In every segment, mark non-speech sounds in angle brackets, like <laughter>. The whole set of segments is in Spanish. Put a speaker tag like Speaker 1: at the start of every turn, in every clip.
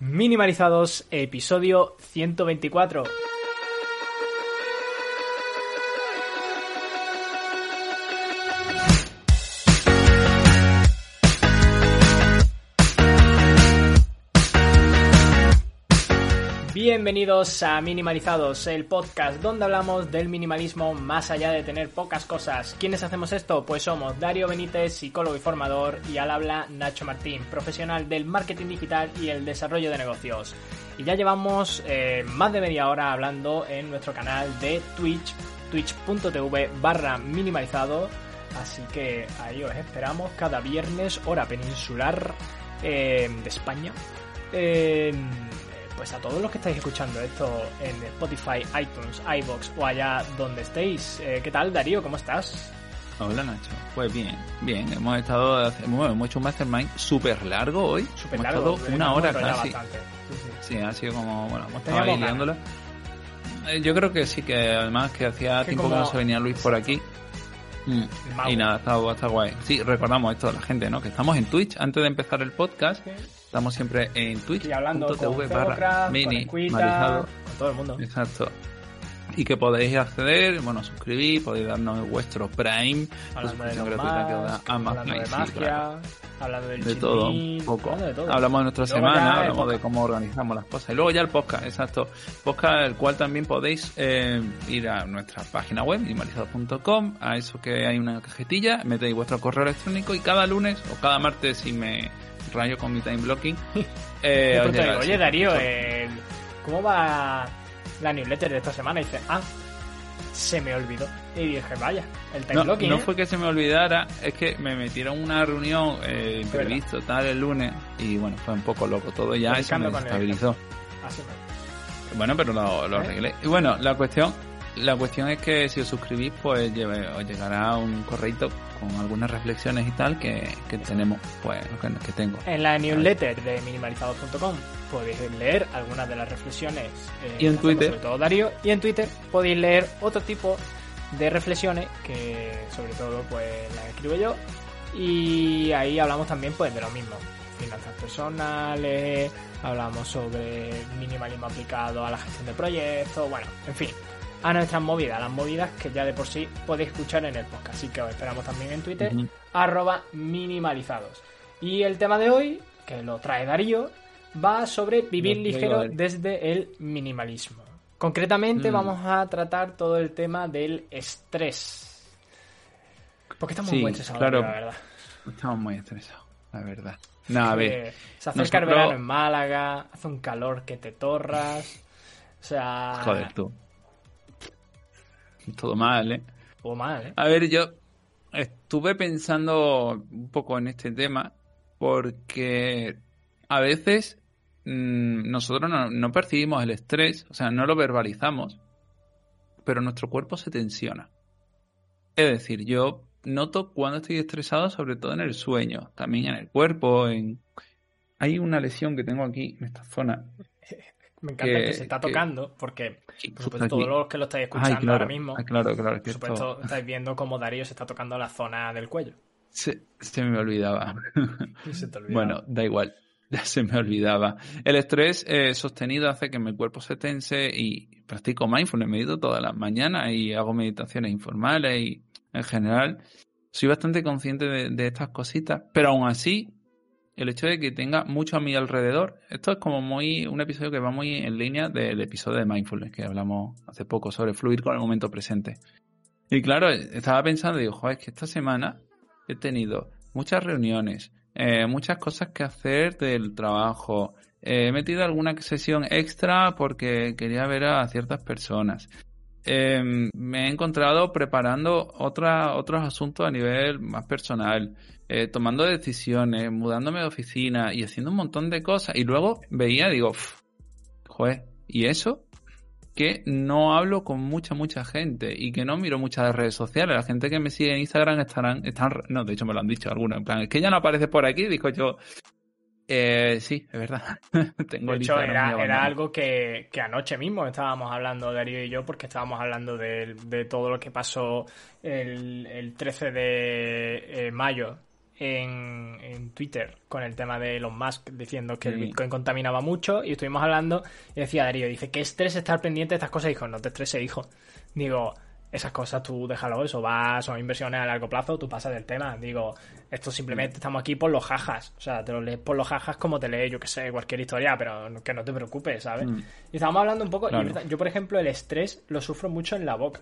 Speaker 1: Minimalizados, episodio 124. Bienvenidos a Minimalizados, el podcast donde hablamos del minimalismo más allá de tener pocas cosas. ¿Quiénes hacemos esto? Pues somos Dario Benítez, psicólogo y formador, y al habla Nacho Martín, profesional del marketing digital y el desarrollo de negocios. Y ya llevamos eh, más de media hora hablando en nuestro canal de Twitch, twitch.tv barra minimalizado. Así que ahí os esperamos cada viernes, hora peninsular eh, de España. Eh, pues a todos los que estáis escuchando esto en Spotify, iTunes, iBox o allá donde estéis. Eh, ¿Qué tal, Darío? ¿Cómo estás?
Speaker 2: Hola Nacho, pues bien, bien, hemos estado, hemos, hemos hecho un mastermind súper largo hoy,
Speaker 1: súper largo,
Speaker 2: estado una hora casi. Sí, sí. sí, ha sido como, bueno, hemos estado ahí liándola. Eh, yo creo que sí, que además que hacía tiempo como... que no se venía Luis por aquí. Mm. Y nada, está, está guay. Sí, recordamos esto a la gente, ¿no? Que estamos en Twitch antes de empezar el podcast. Estamos siempre en Twitch.
Speaker 1: Y hablando con barra mini con, con todo el mundo.
Speaker 2: Exacto. Y que podéis acceder, bueno, suscribir, podéis darnos vuestro Prime,
Speaker 1: la suscripción gratuita que da Amazon. Hablando de magia, hablando del
Speaker 2: de todo, un poco. De todo. Hablamos de nuestra semana, hablamos de cómo organizamos las cosas. Y luego ya el podcast, exacto. Podcast, el cual también podéis eh, ir a nuestra página web, minimalizado.com, a eso que hay una cajetilla, metéis vuestro correo electrónico y cada lunes o cada martes, si me rayo con mi time blocking. <laughs>
Speaker 1: Eh, oye, oye, Darío, eh, ¿cómo va la newsletter de esta semana? Y dice, ah, se me olvidó. Y dije, vaya, el time
Speaker 2: no,
Speaker 1: blocking.
Speaker 2: No
Speaker 1: ¿eh?
Speaker 2: fue que se me olvidara, es que me metieron una reunión eh, imprevisto tal el lunes y bueno, fue un poco loco todo ya, y se me estabilizó. Bueno, pero lo, lo
Speaker 1: ¿Eh?
Speaker 2: arreglé. Y bueno, la cuestión la cuestión es que si os suscribís, pues os llegará un correito con algunas reflexiones y tal que, que tenemos, pues, que, que, tengo.
Speaker 1: En la newsletter de minimalizados.com podéis leer algunas de las reflexiones.
Speaker 2: Eh, y en Twitter.
Speaker 1: Sobre todo Darío. Y en Twitter podéis leer otro tipo de reflexiones que, sobre todo, pues las escribo yo. Y ahí hablamos también, pues, de lo mismo. Finanzas personales, hablamos sobre minimalismo aplicado a la gestión de proyectos, bueno, en fin, a nuestras movidas, las movidas que ya de por sí podéis escuchar en el podcast. Así que os esperamos también en Twitter, uh -huh. arroba minimalizados. Y el tema de hoy, que lo trae Darío, va sobre vivir ligero desde el minimalismo. Concretamente mm. vamos a tratar todo el tema del estrés. Porque estamos
Speaker 2: sí,
Speaker 1: muy estresados,
Speaker 2: claro,
Speaker 1: la verdad.
Speaker 2: Estamos muy estresados, la verdad. No, a ver.
Speaker 1: Se acerca nosotros... el verano en Málaga, hace un calor que te torras. O sea.
Speaker 2: Joder, tú. Todo mal, ¿eh?
Speaker 1: Todo mal, ¿eh?
Speaker 2: A ver, yo estuve pensando un poco en este tema porque a veces mmm, nosotros no, no, percibimos el estrés, o sea, no lo verbalizamos, pero nuestro cuerpo se tensiona. Es decir, yo noto cuando estoy estresado, sobre todo en el sueño, también en el cuerpo, en... Hay una lesión que tengo aquí, en esta zona, <laughs>
Speaker 1: me encanta que, que se está tocando, que, porque por supuesto todos los que lo estáis escuchando
Speaker 2: Ay, claro,
Speaker 1: ahora mismo,
Speaker 2: claro, claro,
Speaker 1: por supuesto
Speaker 2: esto...
Speaker 1: estáis viendo cómo Darío se está tocando la zona del cuello.
Speaker 2: Se, se me olvidaba. <laughs>
Speaker 1: Se te olvidaba.
Speaker 2: Bueno, da igual, <laughs> ya se me olvidaba. El estrés eh, sostenido hace que mi cuerpo se tense y practico mindfulness, medito todas las mañanas y hago meditaciones informales y en general soy bastante consciente de, de estas cositas, pero aún así el hecho de que tenga mucho a mi alrededor. Esto es como muy un episodio que va muy en línea del episodio de Mindfulness que hablamos hace poco sobre fluir con el momento presente. Y claro, estaba pensando, digo, joder, es que esta semana he tenido muchas reuniones, eh, muchas cosas que hacer del trabajo. Eh, he metido alguna sesión extra porque quería ver a ciertas personas. Eh, me he encontrado preparando otros asuntos a nivel más personal eh, tomando decisiones, mudándome de oficina y haciendo un montón de cosas. Y luego veía, digo, joder, ¿y eso? Que no hablo con mucha, mucha gente y que no miro muchas redes sociales. La gente que me sigue en Instagram estarán, están, no, de hecho me lo han dicho algunos, en plan, es que ya no aparece por aquí, dijo yo. Eh, sí, es verdad. <laughs>
Speaker 1: Tengo de hecho, era, era, algo que, que, anoche mismo estábamos hablando, Darío y yo, porque estábamos hablando de, de todo lo que pasó el, el 13 de eh, mayo en, en Twitter con el tema de Elon Musk diciendo que el. Bitcoin contaminaba mucho y estuvimos hablando y decía Darío, dice, qué estrés estar pendiente de estas cosas. Dijo, no te estreses, hijo. Digo, esas cosas tú déjalo, eso va, son inversiones a largo plazo, tú pasas del tema. Digo, esto simplemente estamos aquí por los jajas. O sea, te lo lees por los jajas como te lees, yo que sé, cualquier historia, pero que no te preocupes, ¿sabes?
Speaker 2: Mm.
Speaker 1: Y estábamos hablando un poco,
Speaker 2: Claro.
Speaker 1: yo por ejemplo el estrés lo sufro mucho en la boca.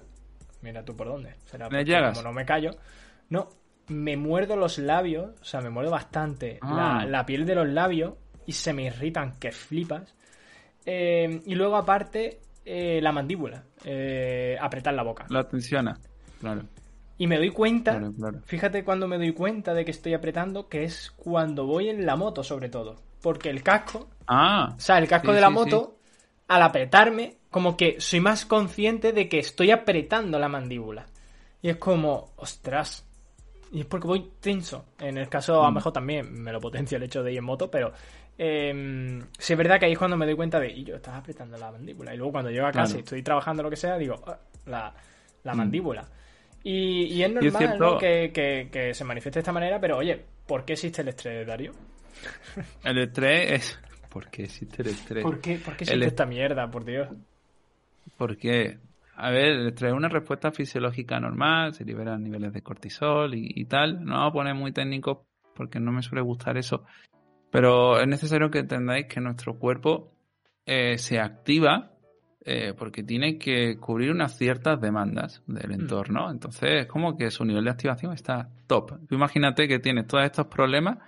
Speaker 1: Mira tú por dónde. Será
Speaker 2: ¿Me llagas?
Speaker 1: como no me callo. No, me muerdo los labios, o sea, me muerdo bastante
Speaker 2: Ah.
Speaker 1: la, la piel de los labios y se me irritan que flipas. Eh, y luego aparte eh, la mandíbula, eh, apretar la boca.
Speaker 2: La tensiona. Claro,
Speaker 1: Y me doy cuenta,
Speaker 2: claro, claro.
Speaker 1: fíjate cuando me doy cuenta de que estoy apretando, que es cuando voy en la moto sobre todo. Porque el casco,
Speaker 2: Ah,
Speaker 1: o sea, el casco
Speaker 2: Sí,
Speaker 1: de la
Speaker 2: sí,
Speaker 1: moto, al apretarme, como que soy más consciente de que estoy apretando la mandíbula. Y es como, ostras. Y es porque voy tenso. En el caso, a lo
Speaker 2: Mm.
Speaker 1: mejor también me lo potencia el hecho de ir en moto, pero eh, sí es verdad que ahí es cuando me doy cuenta de, y yo estaba apretando la mandíbula. Y luego cuando llego a casa
Speaker 2: Claro.
Speaker 1: y estoy trabajando lo que sea, digo, "Ah, la, la
Speaker 2: Mm.
Speaker 1: mandíbula. Y, y es
Speaker 2: es
Speaker 1: normal
Speaker 2: cierto-
Speaker 1: ¿no? que, que- que se manifieste de esta manera, pero oye, ¿por qué existe el estrés, Darío? <laughs>
Speaker 2: el estrés es... ¿Por qué existe el estrés?
Speaker 1: ¿Por qué, por qué existe
Speaker 2: est-
Speaker 1: esta mierda, por Dios?
Speaker 2: Porque, a ver, el estrés es una respuesta fisiológica normal, se liberan niveles de cortisol y, y tal. No vamos a poner muy técnico porque no me suele gustar eso. Pero es necesario que entendáis que nuestro cuerpo eh, se activa eh, porque tiene que cubrir unas ciertas demandas del entorno. Entonces, es como que su nivel de activación está top. Tú imagínate que tienes todos estos problemas,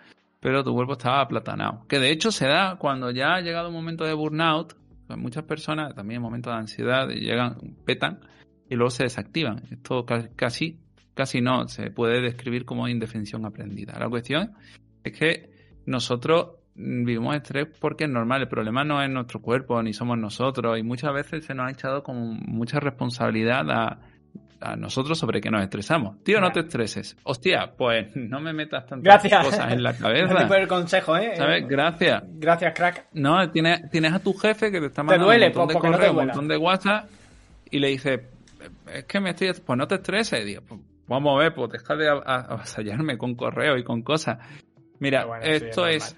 Speaker 2: pero tu cuerpo está aplatanado. Que de hecho se da cuando ya ha llegado un momento de burnout. pues muchas personas, también en momentos de ansiedad, llegan, petan y luego se desactivan. Esto ca- casi, casi no, se puede describir como indefensión aprendida. La cuestión es que nosotros mm, vivimos estrés porque es normal. El problema no es nuestro cuerpo ni somos nosotros y muchas veces se nos ha echado como mucha responsabilidad a, a nosotros sobre que nos estresamos. Tío, no te estreses. Hostia, pues no me metas tantas
Speaker 1: Gracias.
Speaker 2: cosas en la <laughs>
Speaker 1: Gracias
Speaker 2: cabeza.
Speaker 1: por el consejo, ¿eh?
Speaker 2: ¿Sabes? Gracias.
Speaker 1: Gracias, crack.
Speaker 2: No, tienes, tienes a tu jefe que te está mandando
Speaker 1: duele,
Speaker 2: un montón
Speaker 1: pues,
Speaker 2: de
Speaker 1: no
Speaker 2: correos, un montón de WhatsApp y le dices, es que me estoy... Pues no te estreses. Digo, pues, vamos a ver, pues deja de avasallarme con correos y con cosas. Mira,
Speaker 1: bueno, sí,
Speaker 2: esto
Speaker 1: es
Speaker 2: es...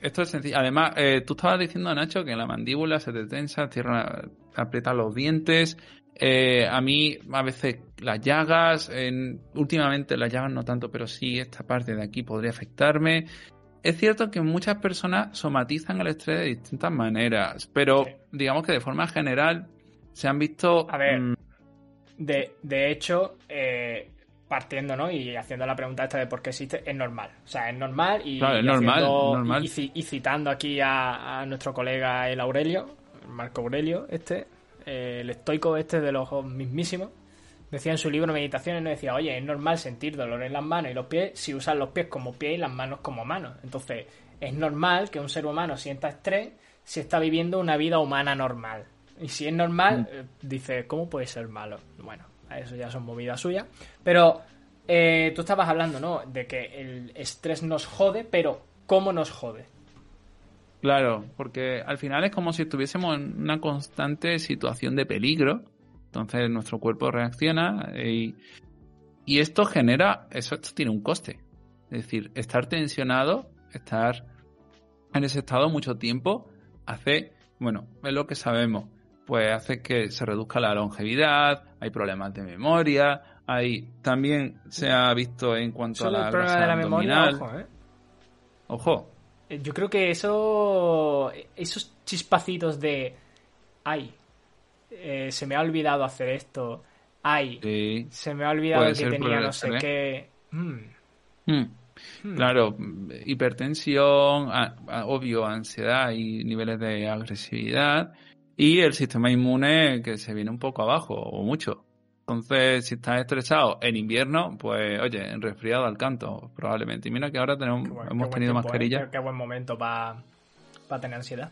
Speaker 2: Esto es sencillo. Además, eh, tú estabas diciendo, Nacho, que la mandíbula se te tensa, cierra, aprieta los dientes. Eh, a mí, a veces, las llagas, en- últimamente las llagas no tanto, pero sí, esta parte de aquí podría afectarme. Es cierto que muchas personas somatizan el estrés de distintas maneras, pero
Speaker 1: Sí.
Speaker 2: digamos que de forma general se han visto.
Speaker 1: A ver,
Speaker 2: mm,
Speaker 1: De, de hecho, eh, partiendo, ¿no? Y haciendo la pregunta esta de por qué existe, es normal. O sea, es normal y,
Speaker 2: Claro, es
Speaker 1: y
Speaker 2: normal,
Speaker 1: haciendo-
Speaker 2: normal.
Speaker 1: y- y ci- y citando aquí a, a nuestro colega el Aurelio, Marco Aurelio, este, eh, el estoico este de los mismísimos, decía en su libro Meditaciones, no decía, oye, es normal sentir dolor en las manos y los pies si usas los pies como pies y las manos como manos. Entonces, es normal que un ser humano sienta estrés si está viviendo una vida humana normal. Y si es normal, eh, dice, ¿cómo puede ser malo? Bueno, eso ya son movidas suyas. Pero eh, tú estabas hablando, ¿no? De que el estrés nos jode, pero ¿cómo nos jode?
Speaker 2: Claro, porque al final es como si estuviésemos en una constante situación de peligro. Entonces nuestro cuerpo reacciona y, y esto genera, eso esto tiene un coste. Es decir, estar tensionado, estar en ese estado mucho tiempo, hace, bueno, es lo que sabemos, pues hace que se reduzca la longevidad, hay problemas de memoria, hay también se ha visto en cuanto
Speaker 1: Solo
Speaker 2: a la
Speaker 1: el problema
Speaker 2: grasa
Speaker 1: de la memoria, ojo, ¿eh?
Speaker 2: Ojo,
Speaker 1: Eh, Yo creo que eso. Esos chispacitos de. Ay, eh, se me ha olvidado hacer esto. Ay,
Speaker 2: sí.
Speaker 1: se me ha olvidado
Speaker 2: puede
Speaker 1: que tenía no sé qué. Mm,
Speaker 2: Hmm.
Speaker 1: mm.
Speaker 2: Claro, hipertensión, a- a- obvio, ansiedad y niveles de agresividad. Y el sistema inmune que se viene un poco abajo o mucho. Entonces, si estás estresado en invierno, pues oye, en resfriado al canto, probablemente. Y mira que ahora tenemos,
Speaker 1: buen-
Speaker 2: hemos tenido
Speaker 1: tiempo, ¿eh?
Speaker 2: mascarilla.
Speaker 1: Qué, qué buen momento para tener ansiedad.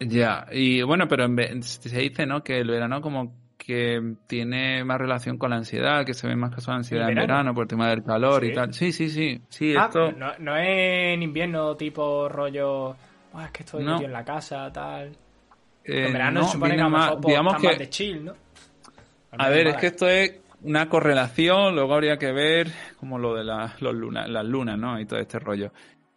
Speaker 2: Ya, y bueno, pero en ve- se dice, ¿no? Que el verano como que tiene más relación con la ansiedad, que se ven más casos de ansiedad en
Speaker 1: verano?
Speaker 2: por el tema del calor
Speaker 1: Sí.
Speaker 2: y tal. Sí, sí, sí. Sí,
Speaker 1: Ah,
Speaker 2: esto...
Speaker 1: no, no es en invierno tipo rollo. "Buah, es que estoy
Speaker 2: No.
Speaker 1: en la casa, tal.
Speaker 2: Eh,
Speaker 1: en verano
Speaker 2: no,
Speaker 1: supone que a
Speaker 2: más- digamos que
Speaker 1: más de chill, ¿no? Al
Speaker 2: A ver, es que esto es una correlación, luego habría que ver como lo de las los lunas, las lunas, ¿no? Y todo este rollo.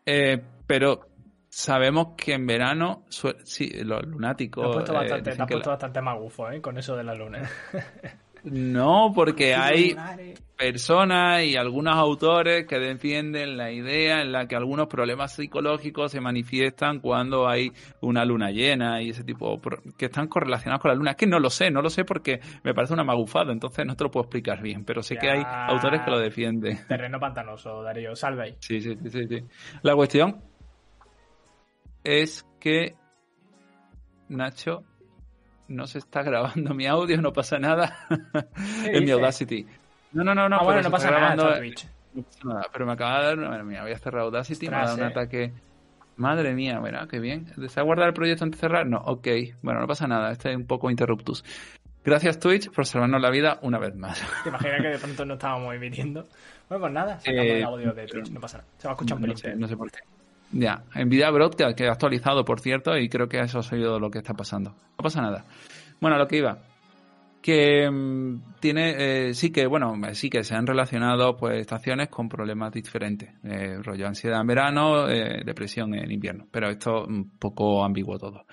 Speaker 2: Eh, pero sabemos que en verano, sí, los lunáticos...
Speaker 1: Te has puesto bastante, te has puesto bastante magufo, ¿eh? Con eso de la luna. <laughs>
Speaker 2: No, porque hay personas y algunos autores que defienden la idea en la que algunos problemas psicológicos se manifiestan cuando hay una luna llena y ese tipo que están correlacionados con la luna. Es que no lo sé, no lo sé porque me parece una magufada, entonces no te lo puedo explicar bien, pero sé que hay autores que lo defienden.
Speaker 1: Terreno pantanoso, Darío, salve ahí.
Speaker 2: Sí, sí, sí, sí. La cuestión es que Nacho no se está grabando mi audio, no pasa nada <laughs> en mi Audacity. No, no, no, no.
Speaker 1: Ah, bueno, no pasa nada, Twitch.
Speaker 2: No pasa nada, pero me acaba de dar, madre mía, voy a cerrar Audacity, me ha dado un ataque. Madre mía, bueno, qué bien. ¿Desea guardar el proyecto antes de cerrar? No, ok. Bueno, no pasa nada, este es un poco interruptus. Gracias Twitch por salvarnos la vida una vez más.
Speaker 1: ¿Te imaginas que de pronto no estábamos emitiendo? Bueno, pues nada, sacamos eh, el audio de Twitch, no pasa nada. Se va a escuchar un
Speaker 2: no, sé, no sé por qué. Ya, Nvidia Broadcast, que ha actualizado, por cierto, y creo que eso ha sido lo que está pasando. No pasa nada. Bueno, lo que iba. Que mm, tiene, eh, sí que, bueno, sí que se han relacionado pues estaciones con problemas diferentes. Eh, rollo ansiedad en verano, eh, depresión en invierno. Pero esto un poco ambiguo todo.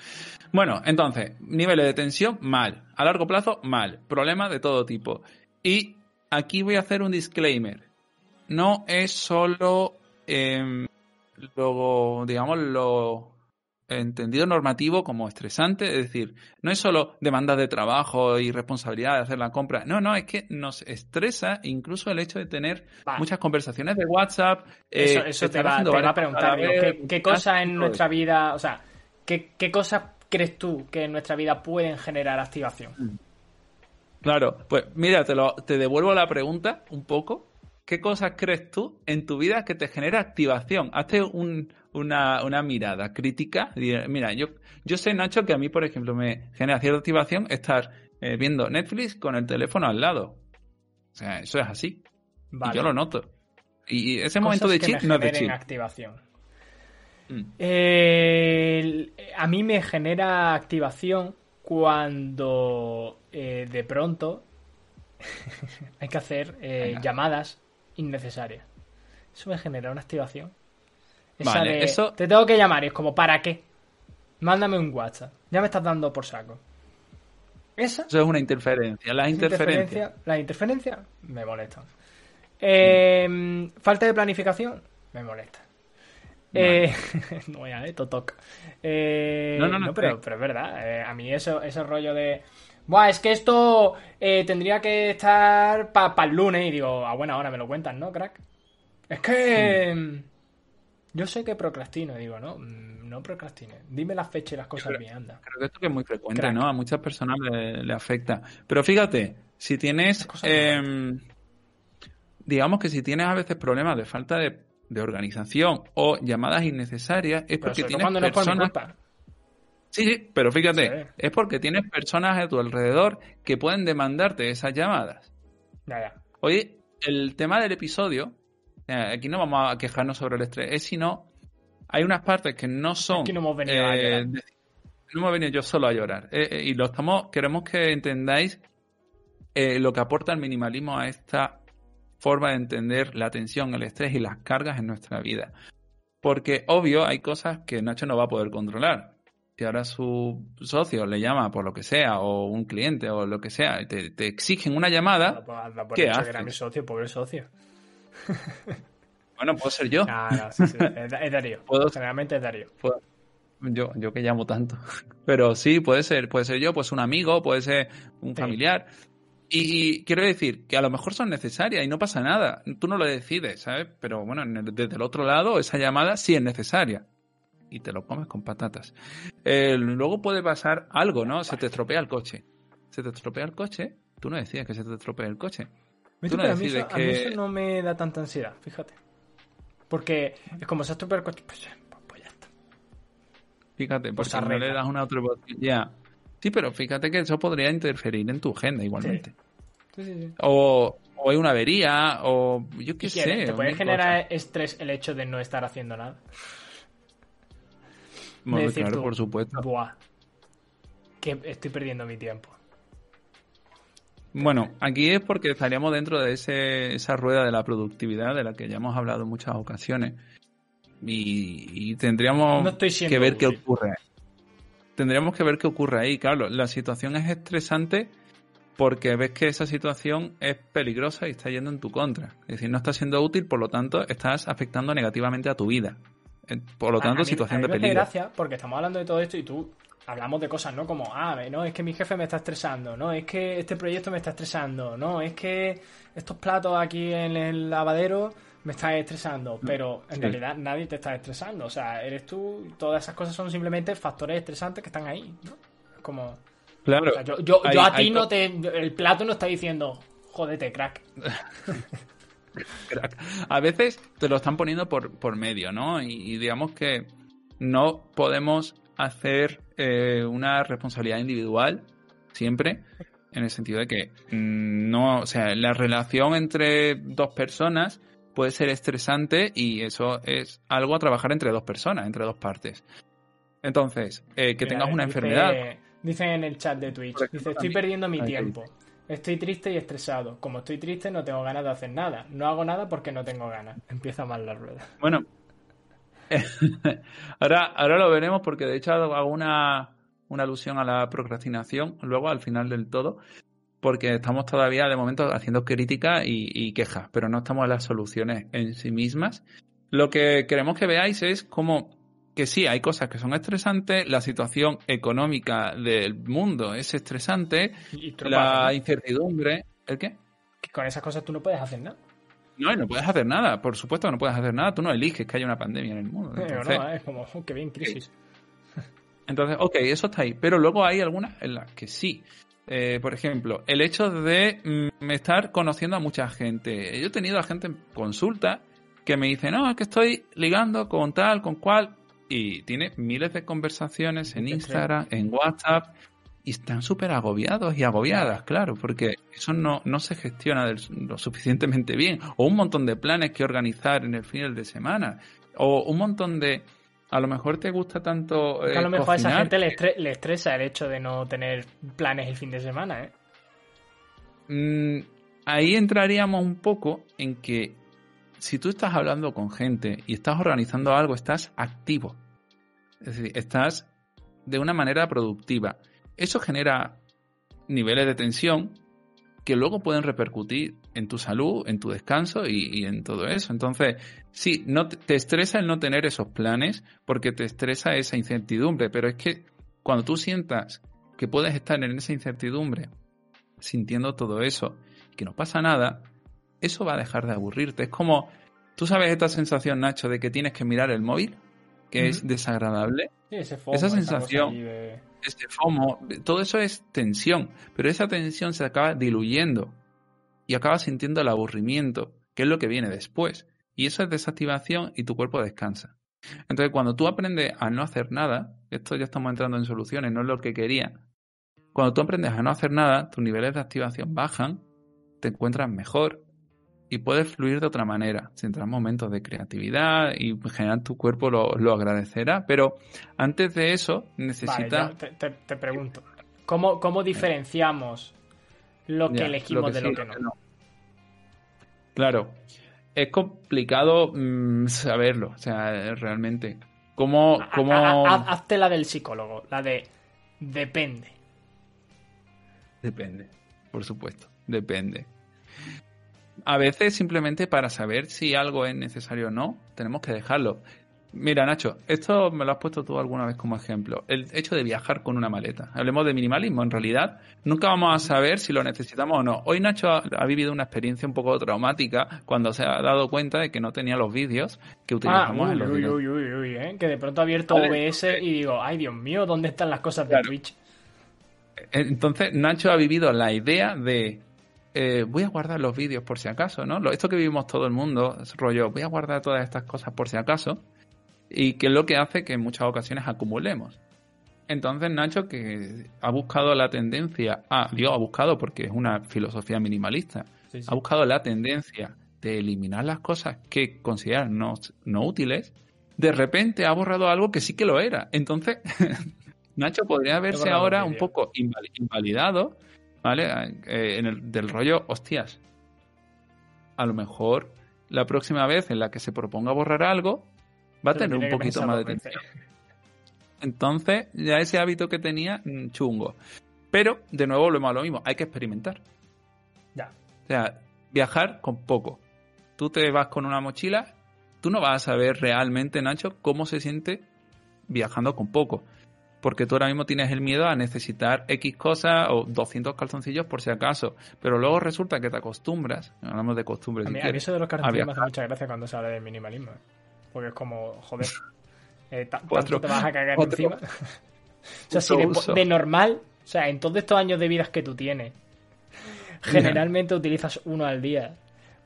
Speaker 2: Bueno, entonces, niveles de tensión, mal. A largo plazo, mal. Problemas de todo tipo. Y aquí voy a hacer un disclaimer. No es solo em, luego, digamos, lo entendido normativo como estresante, es decir, no es solo demanda de trabajo y responsabilidad de hacer la compra, no, no, es que nos estresa incluso el hecho de tener muchas conversaciones de WhatsApp.
Speaker 1: eso, eh, eso te, va, a preguntar, ¿qué, cosas en nuestra vida, o sea, qué, qué cosas crees tú que en nuestra vida pueden generar activación?
Speaker 2: Claro, pues mira, te, lo, te devuelvo la pregunta un poco ¿qué cosas crees tú en tu vida que te genera activación? Hazte una, mirada crítica. Mira, yo, yo sé, Nacho, que a mí, por ejemplo, me genera cierta activación estar eh, viendo Netflix con el teléfono al lado. O sea, eso es así. Y yo lo noto. Y ese momento de chill no es de chill.
Speaker 1: activación. Mm. a mí me genera activación cuando eh, de pronto <laughs> hay que hacer eh, llamadas innecesaria. Eso me genera una activación.
Speaker 2: vale, eso...
Speaker 1: Te tengo que llamar y es como, ¿para qué? Mándame un WhatsApp. Ya me estás dando por saco. Esa.
Speaker 2: Eso es una interferencia. Las interferencias.
Speaker 1: Las interferencias me molestan. Eh, falta de planificación me molesta. Eh, <laughs> no voy a, eh, totoc. Eh, no, no, no, pero, pero, es verdad. Eh, a mí eso, ese rollo de Buah, es que esto eh, tendría que estar para el lunes. Y digo, a buena hora me lo cuentan, ¿no, crack? Es que. Mm, yo sé que procrastino, digo, ¿no? Mm, no procrastine. Dime la fecha y las cosas bien, anda.
Speaker 2: Creo que esto es muy frecuente, ¿no? A muchas personas le, afecta. Pero fíjate, si tienes. Em, digamos que si tienes a veces problemas de falta de, organización o llamadas innecesarias, es porque tienes personas. Sí, sí, pero fíjate, es porque tienes personas a tu alrededor que pueden demandarte esas llamadas.
Speaker 1: Ya.
Speaker 2: Oye, el tema del episodio, eh, aquí no vamos a quejarnos sobre el estrés, es sino hay unas partes que no son.
Speaker 1: Aquí no hemos venido a eh, llorar.
Speaker 2: No hemos venido yo solo a llorar. Eh, y lo estamos, queremos que entendáis lo que aporta el minimalismo a esta forma de entender la tensión, el estrés y las cargas en nuestra vida. Porque, obvio, hay cosas que Nacho no va a poder controlar si ahora su socio le llama por lo que sea, o un cliente, o lo que sea, y te, exigen una llamada, ¿qué haces?
Speaker 1: era mi socio, pobre socio. <laughs>
Speaker 2: bueno, puedo ser yo.
Speaker 1: No, no, sí, sí. Es, Darío. <laughs> Generalmente es Darío.
Speaker 2: yo, yo que llamo tanto. <laughs> Pero sí, puede ser, puede ser yo, pues un amigo, puede ser un familiar. Y, quiero decir que a lo mejor son necesarias y no pasa nada. Tú no lo decides, ¿sabes? Pero bueno, desde el otro lado, esa llamada sí es necesaria y te lo comes con patatas. Eh, luego puede pasar algo, ¿no? Se te estropea el coche. Se te estropea el coche. Tú no decías que se te estropea el coche.
Speaker 1: Tú no a, mí eso, eso no me da tanta ansiedad, fíjate. Porque es como se estropea el coche, pues, pues, ya está.
Speaker 2: Fíjate, pues porque no le das una otra Ya. Sí, pero fíjate que eso podría interferir en tu agenda igualmente. Sí. Sí, sí, o, o hay una avería, o yo qué sé.
Speaker 1: ¿Te puede generar estrés el hecho de no estar haciendo nada?
Speaker 2: Claro, por supuesto.
Speaker 1: Buah, que estoy perdiendo mi tiempo.
Speaker 2: Bueno, aquí es porque estaríamos dentro de ese, esa rueda de la productividad de la que ya hemos hablado en muchas ocasiones. Y, tendríamos que ver qué ocurre. Tendríamos que ver qué ocurre ahí. Claro, la situación es estresante porque ves que esa situación es peligrosa y está yendo en tu contra. Es decir, no está siendo útil, por lo tanto, estás afectando negativamente a tu vida. Por lo tanto, situación de peligro.
Speaker 1: gracias porque estamos hablando de todo esto y tú hablamos de cosas, ¿no? Como, ah, no, es que mi jefe me está estresando, no, es que este proyecto me está estresando, no, es que estos platos aquí en el lavadero me están estresando, mm, pero en realidad nadie te está estresando, o sea, eres tú, todas esas cosas son simplemente factores estresantes que están ahí, ¿no? Como...
Speaker 2: Claro.
Speaker 1: yo, a ti no te... El plato no está diciendo, jódete, crack. <laughs>
Speaker 2: crack. A veces te lo están poniendo por, por medio, ¿no? y digamos que no podemos hacer eh, una responsabilidad individual siempre, en el sentido de que mm, no, o sea, la relación entre dos personas puede ser estresante y eso es algo a trabajar entre dos personas, entre dos partes. Entonces, eh, que tengas una enfermedad.
Speaker 1: Dicen en el chat de Twitch, dice, estoy perdiendo mi tiempo. Estoy triste y estresado. Como estoy triste, no tengo ganas de hacer nada. No hago nada porque no tengo ganas. Empieza mal la rueda.
Speaker 2: Bueno, <laughs> ahora, ahora lo veremos porque de hecho hago una, alusión a la procrastinación luego al final del todo porque estamos todavía de momento haciendo crítica y, quejas, pero no estamos en las soluciones en sí mismas. Lo que queremos que veáis es cómo que sí, hay cosas que son estresantes, la situación económica del mundo es estresante, la incertidumbre. ¿El qué?
Speaker 1: Que con esas cosas tú no puedes hacer nada.
Speaker 2: No, no puedes hacer nada, por supuesto que no puedes hacer nada, tú no eliges que haya una pandemia en el mundo.
Speaker 1: Entonces, no, es como, oh, qué bien, crisis.
Speaker 2: Entonces, ok, eso está ahí, pero luego hay algunas en las que sí. Eh, por ejemplo, el hecho de mm, estar conociendo a mucha gente. Yo he tenido a gente en consulta que me dice, no, es que estoy ligando con tal, con cual, y tiene miles de conversaciones en Instagram, en WhatsApp, y están súper agobiados y agobiadas, claro, porque eso no, no se gestiona lo suficientemente bien. O un montón de planes que organizar en el fin de semana. O un montón de... A lo mejor te gusta tanto...
Speaker 1: a lo mejor a esa gente le, estresa el hecho de no tener planes el fin de semana, ¿eh?
Speaker 2: Mm, ahí entraríamos un poco en que si tú estás hablando con gente y estás organizando algo, estás activo. Es decir, estás de una manera productiva. Eso genera niveles de tensión que luego pueden repercutir en tu salud, en tu descanso y, en todo eso. Entonces, sí, no te estresa el no tener esos planes porque te estresa esa incertidumbre, pero es que cuando tú sientas que puedes estar en esa incertidumbre, sintiendo todo eso, que no pasa nada, eso va a dejar de aburrirte. Es como, tú sabes esta sensación, Nacho, de que tienes que mirar el móvil, que es desagradable. esa sensación este FOMO, todo eso es tensión, pero esa tensión se acaba diluyendo y acabas sintiendo el aburrimiento, que es lo que viene después. Y eso es desactivación y tu cuerpo descansa. Entonces, cuando tú aprendes a no hacer nada, esto ya estamos entrando en soluciones, no es lo que quería. Cuando tú aprendes a no hacer nada, tus niveles de activación bajan, te encuentras mejor, y puedes fluir de otra manera. Tendrás momentos de creatividad y en general tu cuerpo lo, agradecerá, pero antes de eso necesitas...
Speaker 1: te, pregunto, ¿cómo, cómo diferenciamos lo que elegimos de lo que no?
Speaker 2: Claro, es complicado mm, saberlo, o sea, realmente. ¿Cómo, cómo...
Speaker 1: Hazte la del psicólogo, la de depende.
Speaker 2: Depende, por supuesto, depende a veces simplemente para saber si algo es necesario o no, tenemos que dejarlo. Mira, Nacho, esto me lo has puesto tú alguna vez como ejemplo. El hecho de viajar con una maleta. Hablemos de minimalismo. En realidad, nunca vamos a saber si lo necesitamos o no. Hoy Nacho ha, vivido una experiencia un poco traumática cuando se ha dado cuenta de que no tenía los vídeos que utilizamos
Speaker 1: ah,
Speaker 2: en los
Speaker 1: uy, uy, uy, uy, ¿eh? Que de pronto ha abierto OBS y digo, ay Dios mío, ¿dónde están las cosas de Twitch?
Speaker 2: Entonces, Nacho ha vivido la idea de eh, voy a guardar los vídeos por si acaso, ¿no? Esto que vivimos todo el mundo, es rollo, voy a guardar todas estas cosas por si acaso, y que es lo que hace que en muchas ocasiones acumulemos. Entonces Nacho, que ha buscado la tendencia, ah, digo, ha buscado porque es una filosofía minimalista, ha buscado la tendencia de eliminar las cosas que consideran no, no útiles, de repente ha borrado algo que sí que lo era. Entonces, <laughs> Nacho podría verse ahora un poco invalidado ¿vale? Eh, en el, del rollo, hostias, a lo mejor la próxima vez en la que se proponga borrar algo, va a tener un poquito más de atención. Entonces, ya ese hábito que tenía, mm, chungo. Pero, de nuevo, volvemos a lo mismo, hay que experimentar.
Speaker 1: Ya.
Speaker 2: O sea, viajar con poco. Tú te vas con una mochila, tú no vas a saber realmente, Nacho, cómo se siente viajando con poco. Porque tú ahora mismo tienes el miedo a necesitar X cosas o 200 calzoncillos por si acaso. Pero luego resulta que te acostumbras, hablamos de costumbres.
Speaker 1: A mí, eso de los calzoncillos me hace mucha gracia cuando se habla de minimalismo. ¿eh? Porque es como, joder, <laughs> eh, ¿tanto te vas a cagar encima? <laughs> o sea, si de, normal, o sea, en todos estos años de vidas que tú tienes, generalmente utilizas uno al día.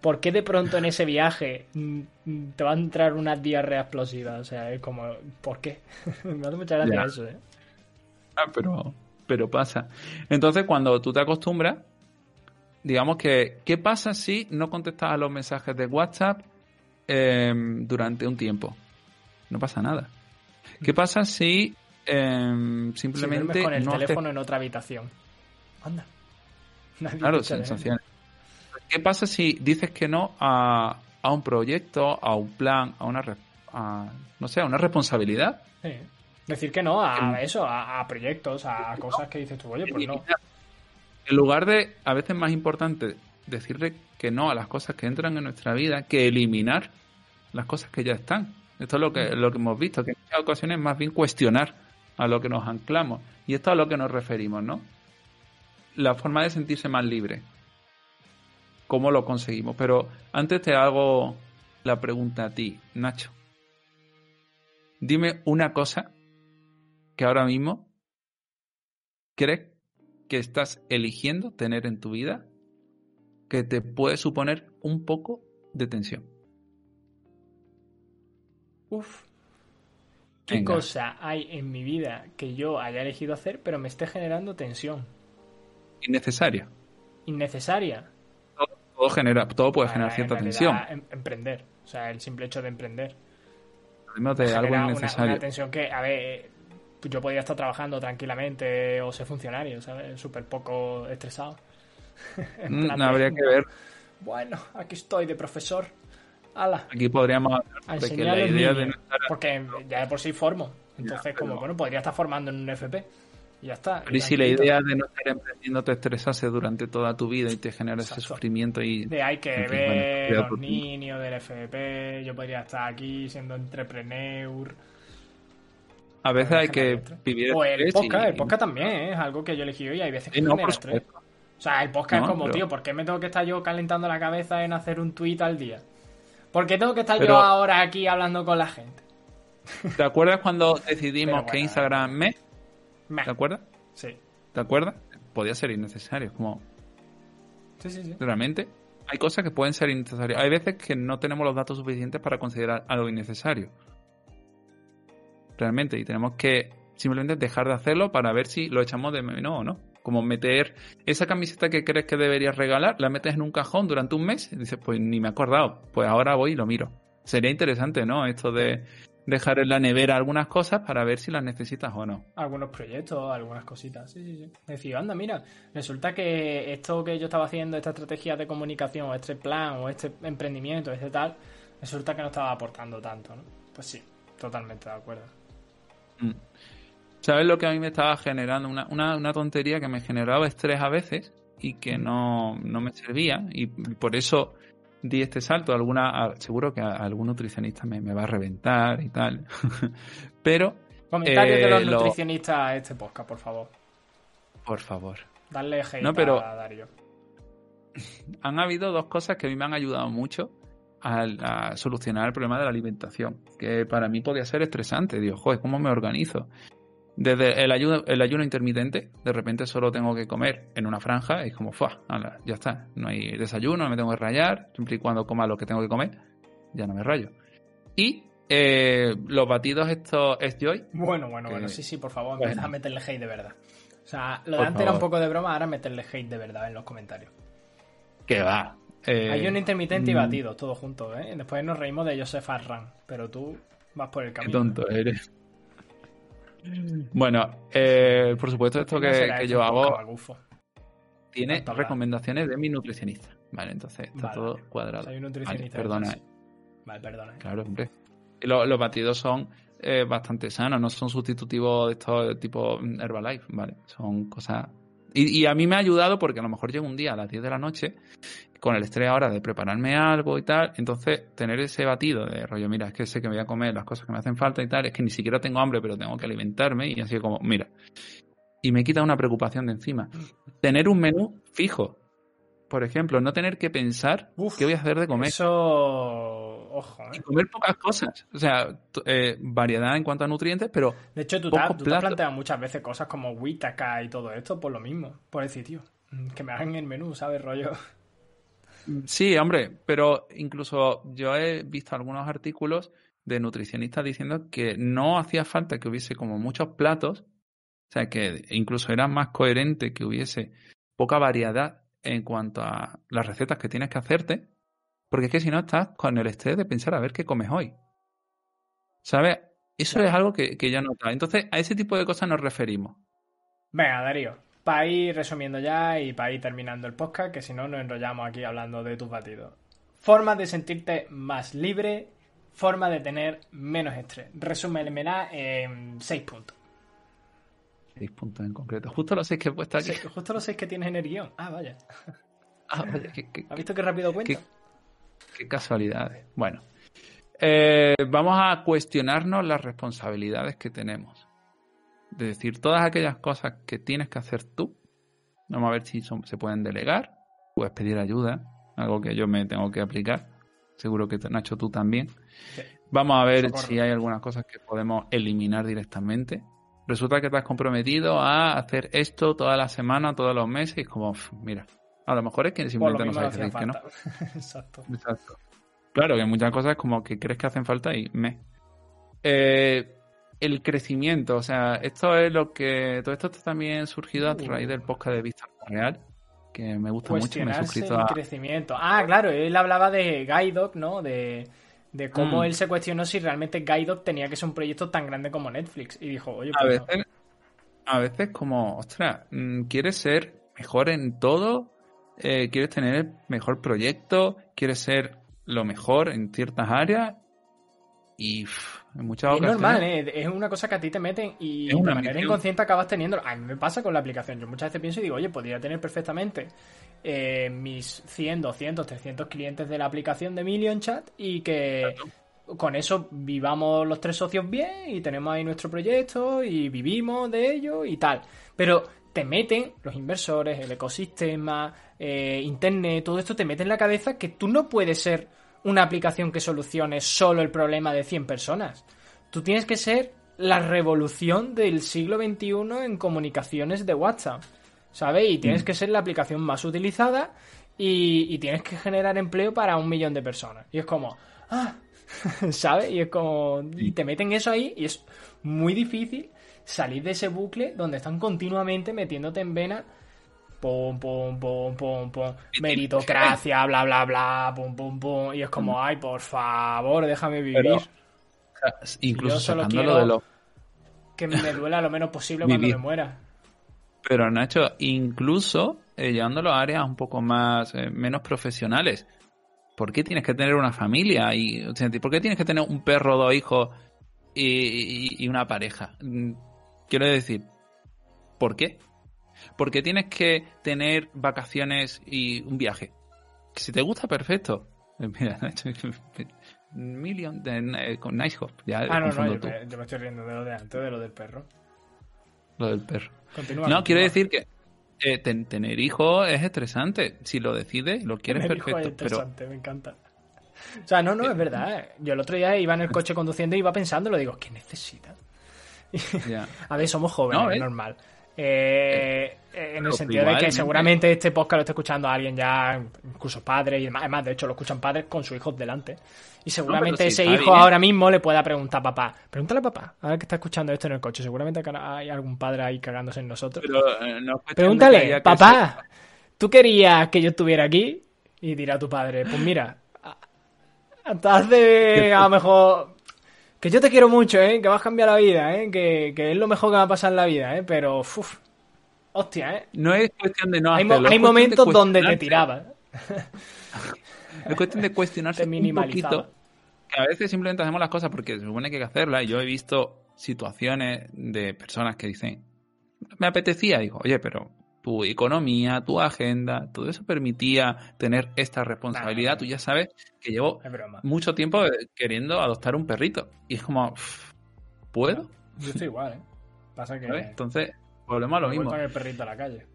Speaker 1: ¿Por qué de pronto en ese viaje mm, mm, te va a entrar una diarrea explosiva? O sea, es como, ¿por qué? <laughs> Me hace mucha gracia eso, ¿eh?
Speaker 2: Ah, pero, pero pasa. Entonces, cuando tú te acostumbras, digamos que, ¿qué pasa si no contestas a los mensajes de WhatsApp em, durante un tiempo? No pasa nada. ¿Qué pasa si em, simplemente
Speaker 1: con el teléfono en otra habitación? Anda. <laughs>
Speaker 2: claro, sensaciones. ¿Qué pasa si dices que no a, a un proyecto, a un plan, a una, no sé, a una responsabilidad?
Speaker 1: Sí. Decir que no a eso, a, proyectos, a cosas que dices tú, oye, pues no.
Speaker 2: En lugar de, a veces más importante, decirle que no a las cosas que entran en nuestra vida, que eliminar las cosas que ya están. Esto es lo que, lo que hemos visto, que en muchas ocasiones más bien cuestionar a lo que nos anclamos. Y esto es a lo que nos referimos, ¿no? La forma de sentirse más libre. ¿Cómo lo conseguimos? Pero antes te hago la pregunta a ti, Nacho. Dime una cosa que ahora mismo crees que estás eligiendo tener en tu vida que te puede suponer un poco de tensión.
Speaker 1: Uf. ¿Qué cosa hay en mi vida que yo haya elegido hacer pero me esté generando tensión?
Speaker 2: Innecesaria.
Speaker 1: Innecesaria.
Speaker 2: Todo, genera, todo puede generar cierta tensión.
Speaker 1: Em, emprender. O sea, el simple hecho de emprender.
Speaker 2: de algo innecesario.
Speaker 1: Una, tensión que, a ver, yo podría estar trabajando tranquilamente o ser funcionario, ¿sabes? Súper poco estresado. <laughs>
Speaker 2: no mm, habría que ver.
Speaker 1: Bueno, aquí estoy de profesor.
Speaker 2: Aquí podríamos
Speaker 1: hablar de que la idea de Porque ya de por sí formo. Entonces, como, bueno, podría estar formando en un FP. Y ya está.
Speaker 2: Pero y si la idea de no estar emprendiendo te estresase durante toda tu vida y te genera ese sufrimiento y...
Speaker 1: De hay que ver los niños del FP, yo podría estar aquí siendo entrepreneur...
Speaker 2: A veces hay que vivir
Speaker 1: o el podcast, el podcast también es algo que yo elegí y hay veces que no, genera estrés. O sea, el podcast es como, tío, ¿por qué me tengo que estar yo calentando la cabeza en hacer un tweet al día? ¿Por qué tengo que estar yo ahora aquí hablando con la gente?
Speaker 2: ¿Te acuerdas cuando decidimos que Instagram me? ¿Te acuerdas?
Speaker 1: Sí.
Speaker 2: ¿Te acuerdas? Podía ser innecesario, como...
Speaker 1: Sí, sí, sí.
Speaker 2: Realmente hay cosas que pueden ser innecesarias. Hay veces que no tenemos los datos suficientes para considerar algo innecesario. Realmente, y tenemos que simplemente dejar de hacerlo para ver si lo echamos de menos o no. Como meter esa camiseta que crees que deberías regalar, la metes en un cajón durante un mes y dices, pues ni me he acordado, pues ahora voy y lo miro. Sería interesante, ¿no? Esto de dejar en la nevera algunas cosas para ver si las necesitas o no.
Speaker 1: Algunos proyectos, algunas cositas, sí, sí, sí. Decir, anda, mira, resulta que esto que yo estaba haciendo, esta estrategia de comunicación, o este plan, o este emprendimiento, este tal, resulta que no estaba aportando tanto, ¿no? Pues sí, totalmente de acuerdo.
Speaker 2: Mm. ¿Sabes lo que a mí me estaba generando? Una, tontería que me generaba estrés a veces y que no, me servía. Y por eso di este salto. Alguna, seguro que algún nutricionista me, va a reventar y tal. <laughs> Pero.
Speaker 1: Comentarios de los eh, nutricionistas a este podcast, por favor.
Speaker 2: Por favor.
Speaker 1: Dale hate no, pero a Dario. <laughs>
Speaker 2: Han habido dos cosas que a mí me han ayudado mucho a, solucionar el problema de la alimentación. Que para mí podía ser estresante. Digo, joder, ¿cómo me organizo? Desde el ayuno, el ayuno intermitente, de repente solo tengo que comer en una franja y es como, ¡fua! ya está. No hay desayuno, no me tengo que rayar. Siempre y cuando coma lo que tengo que comer, ya no me rayo. Y eh, los batidos estos es Joy.
Speaker 1: Bueno, bueno, bueno, sí, sí, por favor, empieza a meterle hate de verdad. O sea, lo de antes era un poco de broma, ahora meterle hate de verdad en los comentarios.
Speaker 2: Que va.
Speaker 1: Eh, ayuno intermitente y mm. batidos, todo juntos, ¿eh? Después nos reímos de Joseph Arran, pero tú vas por el camino.
Speaker 2: Qué tonto eres. Bueno, eh, por supuesto, esto que, yo hago. tiene recomendaciones de mi nutricionista. Vale, entonces está todo cuadrado.
Speaker 1: hay un nutricionista.
Speaker 2: perdona.
Speaker 1: Vale, perdona.
Speaker 2: Claro, hombre. los, batidos son eh, bastante sanos, no son sustitutivos de estos tipo Herbalife, ¿vale? Son cosas... Y, a mí me ha ayudado porque a lo mejor llego un día a las 10 de la noche con el estrés ahora de prepararme algo y tal, entonces tener ese batido de rollo, mira, es que sé que me voy a comer las cosas que me hacen falta y tal, es que ni siquiera tengo hambre, pero tengo que alimentarme y así como, mira. Y me quita una preocupación de encima. Tener un menú fijo, por ejemplo, no tener que pensar qué voy a hacer de comer.
Speaker 1: Eso, ojo. ¿eh?
Speaker 2: comer pocas cosas. O sea, eh, variedad en cuanto a nutrientes, pero.
Speaker 1: De hecho, tú, te, has planteado muchas veces cosas como Witaka y todo esto por lo mismo, por el sitio. Mm, que me hagan el menú, ¿sabes, rollo?
Speaker 2: Sí, hombre, pero incluso yo he visto algunos artículos de nutricionistas diciendo que no hacía falta que hubiese como muchos platos, o sea, que incluso era más coherente que hubiese poca variedad en cuanto a las recetas que tienes que hacerte, porque es que si no estás con el estrés de pensar a ver qué comes hoy. ¿Sabes? Eso es algo que, que ya no está. Entonces, a ese tipo de cosas nos referimos.
Speaker 1: Venga, Darío, para ir resumiendo ya y para ir terminando el podcast, que si no nos enrollamos aquí hablando de tus batidos. Formas de sentirte más libre, forma de tener menos estrés. Resúmemela en seis puntos.
Speaker 2: Seis puntos en concreto. Justo los seis que he puesto aquí.
Speaker 1: justo los seis que tienes en el guion. Ah, vaya.
Speaker 2: Ah, vaya.
Speaker 1: ¿Has visto qué rápido cuenta?
Speaker 2: Qué, casualidades. Bueno. Eh, vamos a cuestionarnos las responsabilidades que tenemos. De decir, todas aquellas cosas que tienes que hacer tú. Vamos a ver si se pueden delegar. Puedes pedir ayuda. Algo que yo me tengo que aplicar. Seguro que Nacho tú también. Vamos a ver si hay algunas cosas que podemos eliminar directamente resulta que te has comprometido a hacer esto toda la semana, todos los meses, y como, mira, a lo mejor es que simplemente no sabes decir que no. <laughs>
Speaker 1: Exacto.
Speaker 2: Exacto. Claro, que muchas cosas como que crees que hacen falta y me. Eh, el crecimiento, o sea, esto es lo que. Todo esto está también surgido a raíz del podcast de Vista Real, que me gusta mucho y me he suscrito
Speaker 1: a. crecimiento. Ah, claro, él hablaba de Guide ¿no? De de cómo mm. él se cuestionó si realmente Guide tenía que ser un proyecto tan grande como Netflix. Y dijo, oye,
Speaker 2: pues a veces, a veces como, ostras, mm, ¿quieres ser mejor en todo? Eh, ¿Quieres tener el mejor proyecto? ¿Quieres ser lo mejor en ciertas áreas? Y en muchas ocasiones...
Speaker 1: Es normal, ¿eh? es una cosa que a ti te meten y de manera inconsciente acabas teniendo. A mí me pasa con la aplicación. Yo muchas veces pienso y digo, oye, podría tener perfectamente eh, mis 100, 200, 300 clientes de la aplicación de Million Chat y que con eso vivamos los tres socios bien y tenemos ahí nuestro proyecto y vivimos de ello y tal. Pero te meten los inversores, el ecosistema, eh, internet, todo esto te mete en la cabeza que tú no puedes ser una aplicación que solucione solo el problema de 100 personas. Tú tienes que ser la revolución del siglo XXI en comunicaciones de WhatsApp. ¿sabes? Y tienes mm. que ser la aplicación más utilizada y, tienes que generar empleo para un millón de personas. Y es como, ah, <laughs> ¿sabes? Y es como, y te meten eso ahí y es muy difícil salir de ese bucle donde están continuamente metiéndote en vena. Pum, pum, pum, pum, pum. Meritocracia, <laughs> bla, bla, bla, pum, pum, pum. Y es como, mm. ay, por favor, déjame vivir.
Speaker 2: incluso solo quiero de lo...
Speaker 1: que me duela lo menos posible cuando me muera.
Speaker 2: Pero Nacho, incluso eh, llevándolo a áreas un poco más, eh, menos profesionales, ¿por qué tienes que tener una familia? Y, ¿Por qué tienes que tener un perro, dos hijos y, una pareja? Quiero decir, ¿por qué? ¿Por qué tienes que tener vacaciones y un viaje? Si te gusta, perfecto. <laughs> Mira, Million de, con Nice Hop.
Speaker 1: ah, no, no, yo me, estoy riendo de lo de antes, de lo del perro.
Speaker 2: Lo del perro no, quiero decir que eh, tener hijos es estresante. Si lo decides, lo quieres perfecto. es
Speaker 1: estresante, me encanta. O sea, no, no, es verdad. ¿eh? Yo el otro día iba en el coche conduciendo y iba pensando, lo digo, ¿qué <laughs> necesita? a ver, somos jóvenes, es normal. Eh, eh, en el sentido de que seguramente este podcast lo está escuchando alguien ya, incluso padre, y además, de hecho, lo escuchan padres con sus hijos delante. Y seguramente ese hijo ahora mismo le pueda preguntar a papá. Pregúntale a papá, a ver que está escuchando esto en el coche. Seguramente hay algún padre ahí cagándose en nosotros. Eh, Pregúntale, papá, ¿tú querías que yo estuviera aquí? Y dirá a tu padre, pues mira, entonces <laughs> a lo mejor que yo te quiero mucho, ¿eh? Que vas a cambiar la vida, ¿eh? Que, es lo mejor que va a pasar en la vida, ¿eh? Pero, uff, Hostia, ¿eh?
Speaker 2: No es cuestión de no
Speaker 1: Hay,
Speaker 2: hacerlo.
Speaker 1: hay
Speaker 2: de
Speaker 1: momentos donde te
Speaker 2: cuestionarse.
Speaker 1: tiraba. <laughs>
Speaker 2: Es cuestión de cuestionarse un poquito. Que a veces simplemente hacemos las cosas porque se supone que hay que hacerlas. Y yo he visto situaciones de personas que dicen, me apetecía. Digo, oye, pero tu economía, tu agenda, todo eso permitía tener esta responsabilidad.
Speaker 1: Nah.
Speaker 2: Tú ya sabes que llevo mucho tiempo eh, queriendo adoptar un perrito. Y es como, "Uf, ¿puedo?
Speaker 1: Yo estoy igual, ¿eh? Pasa que
Speaker 2: ¿Sabes? Entonces, volvemos a lo mismo.
Speaker 1: el perrito a la calle.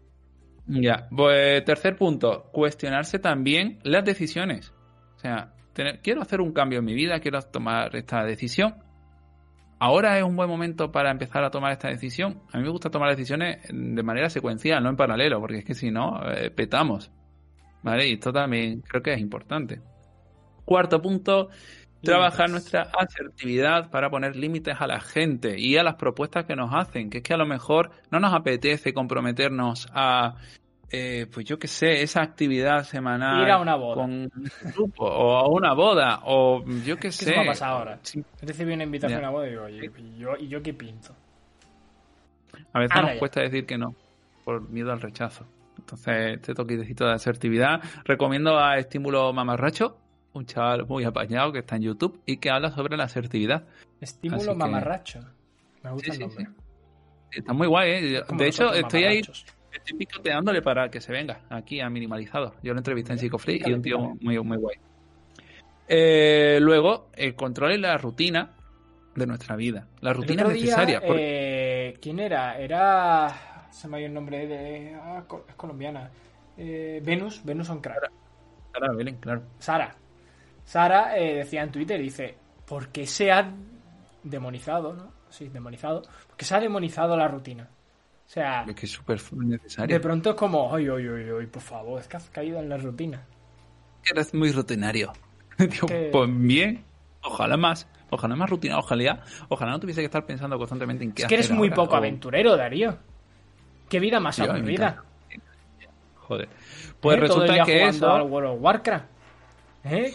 Speaker 2: Ya, pues tercer punto, cuestionarse también las decisiones. O sea, tener- quiero hacer un cambio en mi vida, quiero tomar esta decisión. Ahora es un buen momento para empezar a tomar esta decisión. A mí me gusta tomar decisiones de manera secuencial, no en paralelo, porque es que si no, eh, petamos. ¿Vale? Y esto también creo que es importante. Cuarto punto, trabajar nuestra asertividad para poner límites a la gente y a las propuestas que nos hacen, que es que a lo mejor no nos apetece comprometernos a, eh, pues yo qué sé, esa actividad semanal
Speaker 1: Ir a una boda.
Speaker 2: con un grupo o a una boda o yo qué
Speaker 1: ¿Qué
Speaker 2: sé.
Speaker 1: se me ha pasado ahora?
Speaker 2: Sí.
Speaker 1: He recibido una invitación a boda y digo, oye, ¿y yo, ¿y yo qué pinto?
Speaker 2: A veces nos
Speaker 1: ya.
Speaker 2: cuesta decir que no por miedo al rechazo. Entonces, este toquecito de asertividad recomiendo a Estímulo Mamarracho, un chaval muy apañado que está en YouTube y que habla sobre la asertividad.
Speaker 1: Estímulo
Speaker 2: Así que-
Speaker 1: mamarracho. Me gusta
Speaker 2: Sí,
Speaker 1: el
Speaker 2: sí,
Speaker 1: nombre.
Speaker 2: Está muy guay, ¿eh? De hecho, estoy ahí. Estoy picoteándole para que se venga aquí a Minimalizado. Yo lo entrevisté en Psicofree y un tío muy, muy guay. Eh, luego, el control y la rutina de nuestra vida. La rutina es
Speaker 1: día,
Speaker 2: necesaria. porque-
Speaker 1: eh, ¿Quién era? Era... Se me ha ido el nombre de... ah, es colombiana. Eh, Venus, Venus on Crack.
Speaker 2: Sara Belén, claro.
Speaker 1: Sara. Sara eh, decía en Twitter, dice, ¿por qué se ha demonizado, no? Sí, demonizado. ¿Por qué se ha demonizado la rutina? O sea,
Speaker 2: Es que es súper
Speaker 1: de
Speaker 2: necesaria.
Speaker 1: pronto es como, ay, ay, ay, ay, por favor, es que has caído en la rutina.
Speaker 2: Eres muy rutinario. <laughs> Digo,
Speaker 1: que-
Speaker 2: Pues bien, ojalá más. Ojalá más rutina, ojalá, ojalá no tuviese que estar pensando constantemente en qué
Speaker 1: Es que eres muy
Speaker 2: ahora,
Speaker 1: poco
Speaker 2: o-
Speaker 1: aventurero, Darío. Qué vida más
Speaker 2: me
Speaker 1: aburrida.
Speaker 2: Joder. Pues
Speaker 1: ¿Eh?
Speaker 2: Resulta que eso.
Speaker 1: al World of Warcraft. ¿Eh?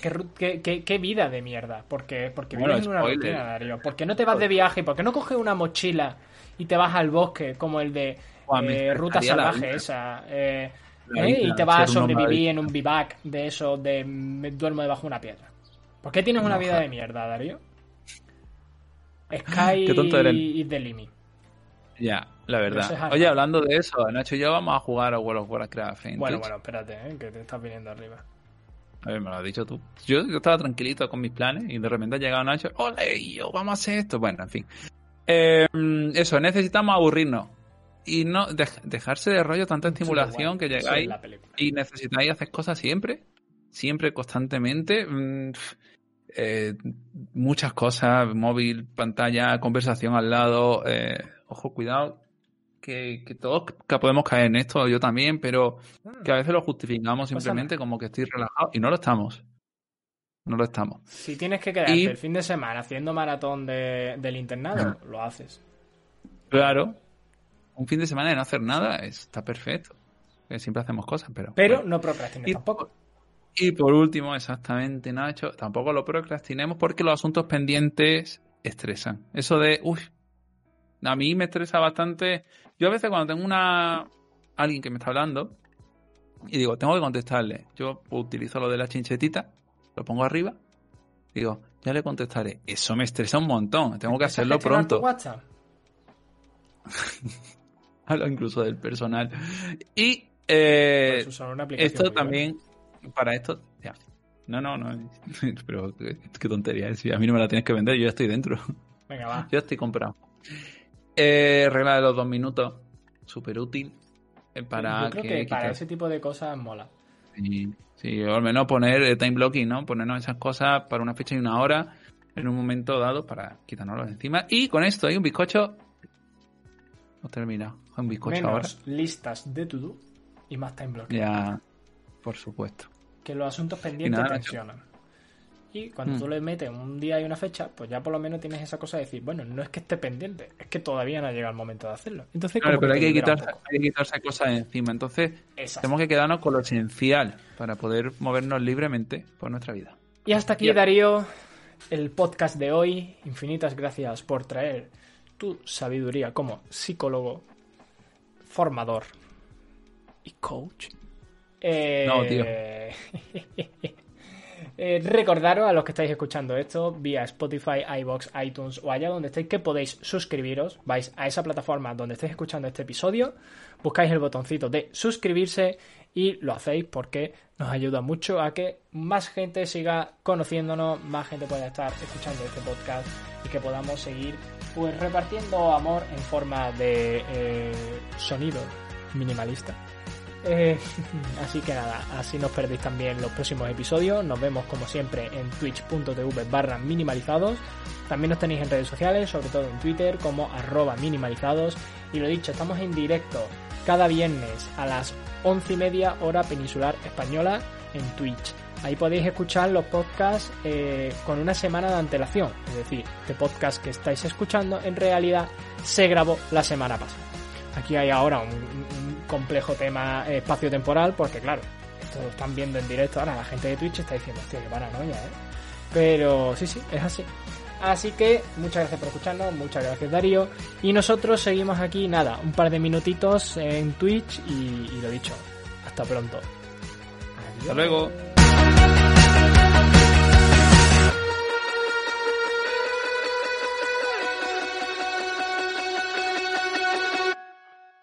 Speaker 1: ¿Qué, vida de mierda. Porque, porque
Speaker 2: Bueno,
Speaker 1: vives en una rutina, Darío. ¿Por qué no te vas de viaje? ¿Por qué no coges una mochila y te vas al bosque como el de
Speaker 2: Buah, me
Speaker 1: eh, Ruta Salvaje esa? eh, ¿eh? Y te vas a sobrevivir en un bivac de eso, de me duermo debajo de una piedra. ¿Por qué tienes una vida de mierda, Darío? Sky
Speaker 2: Qué tonto eres.
Speaker 1: y the limit.
Speaker 2: Ya, la verdad. Oye, hablando de eso, Nacho y yo vamos a jugar a World of Warcraft en
Speaker 1: Bueno,
Speaker 2: Twitch.
Speaker 1: bueno, espérate, ¿eh? que te estás viniendo arriba.
Speaker 2: A ver, me lo has dicho tú. Yo, yo estaba tranquilito con mis planes y de repente ha llegado Nacho. ¡Hola! Yo, vamos a hacer esto. Bueno, en fin. Eh, eso, necesitamos aburrirnos. Y no dej- dejarse de rollo tanta estimulación que llegáis y necesitáis hacer cosas siempre. Siempre, constantemente. Mm, eh, muchas cosas. Móvil, pantalla, conversación al lado. eh, ojo, cuidado. Que, que todos que podemos caer en esto, yo también, pero que a veces lo justificamos
Speaker 1: Pasa
Speaker 2: simplemente como que estoy relajado y no lo estamos. No lo estamos.
Speaker 1: Si tienes que quedarte
Speaker 2: Y-
Speaker 1: el fin de semana haciendo maratón de- del internado, lo haces.
Speaker 2: Claro, un fin de semana de no hacer nada está perfecto. Que siempre hacemos cosas, pero.
Speaker 1: Pero
Speaker 2: bueno.
Speaker 1: no procrastines
Speaker 2: Y-
Speaker 1: tampoco.
Speaker 2: Y por último, exactamente, Nacho, tampoco lo procrastinemos porque los asuntos pendientes estresan. Eso de, uy, a mí me estresa bastante. Yo a veces cuando tengo una alguien que me está hablando y digo, tengo que contestarle, yo utilizo lo de la chinchetita, lo pongo arriba, digo, ya le contestaré. Eso me estresa un montón, tengo que
Speaker 1: ¿Empiezas a
Speaker 2: hacerlo pronto.
Speaker 1: WhatsApp? <laughs>
Speaker 2: Hablo incluso del personal. Y eh, esto
Speaker 1: buena.
Speaker 2: también, para esto, ya. No, no, no. <laughs> Pero qué, tontería es. A mí no me la tienes que vender, yo ya estoy dentro.
Speaker 1: Venga, va. <laughs>
Speaker 2: Yo estoy comprado. Eh, regla de los dos minutos. Súper útil. eh, Para
Speaker 1: Yo creo que, para ese tipo de cosas mola.
Speaker 2: Sí, sí, o al menos poner eh, time blocking, ¿no? Ponernos esas cosas para una fecha y una hora en un momento dado para quitárnoslo encima. Y con esto hay un bizcocho. Hemos terminado. Un bizcocho ahora.
Speaker 1: Menos listas de to do y más time blocking.
Speaker 2: Ya, por supuesto.
Speaker 1: Que los asuntos pendientes
Speaker 2: nada,
Speaker 1: tensionan. Y cuando
Speaker 2: Mm.
Speaker 1: tú le metes un día y una fecha, pues ya por lo menos tienes esa cosa de decir, bueno, no es que esté pendiente, es que todavía no ha llegado el momento de hacerlo. Entonces,
Speaker 2: Claro, pero hay que, quitarse, hay que quitarse cosas de encima. Entonces,
Speaker 1: Exacto.
Speaker 2: tenemos que quedarnos con lo esencial para poder movernos libremente por nuestra vida.
Speaker 1: Y hasta aquí. Darío, el podcast de hoy. Infinitas gracias por traer tu sabiduría como psicólogo. formador y coach.
Speaker 2: No, tío. <laughs>
Speaker 1: Eh, recordaros a los que estáis escuchando esto vía Spotify, iBox, iTunes o allá donde estéis que podéis suscribiros. Vais a esa plataforma donde estéis escuchando este episodio, buscáis el botoncito de suscribirse y lo hacéis porque nos ayuda mucho a que más gente siga conociéndonos, más gente pueda estar escuchando este podcast y que podamos seguir pues repartiendo amor en forma de eh, sonido minimalista. Eh, <laughs> así que nada, así nos perdéis también los próximos episodios. Nos vemos como siempre en twitch.tv barra minimalizados. También nos tenéis en redes sociales, sobre todo en Twitter como arroba minimalizados. Y lo dicho, estamos en directo cada viernes a las once y media hora peninsular española en Twitch. Ahí podéis escuchar los podcasts eh, con una semana de antelación. Es decir, este podcast que estáis escuchando en realidad se grabó la semana pasada. Aquí hay ahora un complejo tema eh, espacio-temporal porque claro, esto lo están viendo en directo. Ahora la gente de Twitch está diciendo, hostia, qué paranoia, ¿eh? Pero sí, sí, es así. Así que muchas gracias por escucharnos, muchas gracias Darío. Y nosotros seguimos aquí, nada, un par de minutitos en Twitch y, lo dicho, hasta pronto.
Speaker 2: Hasta luego.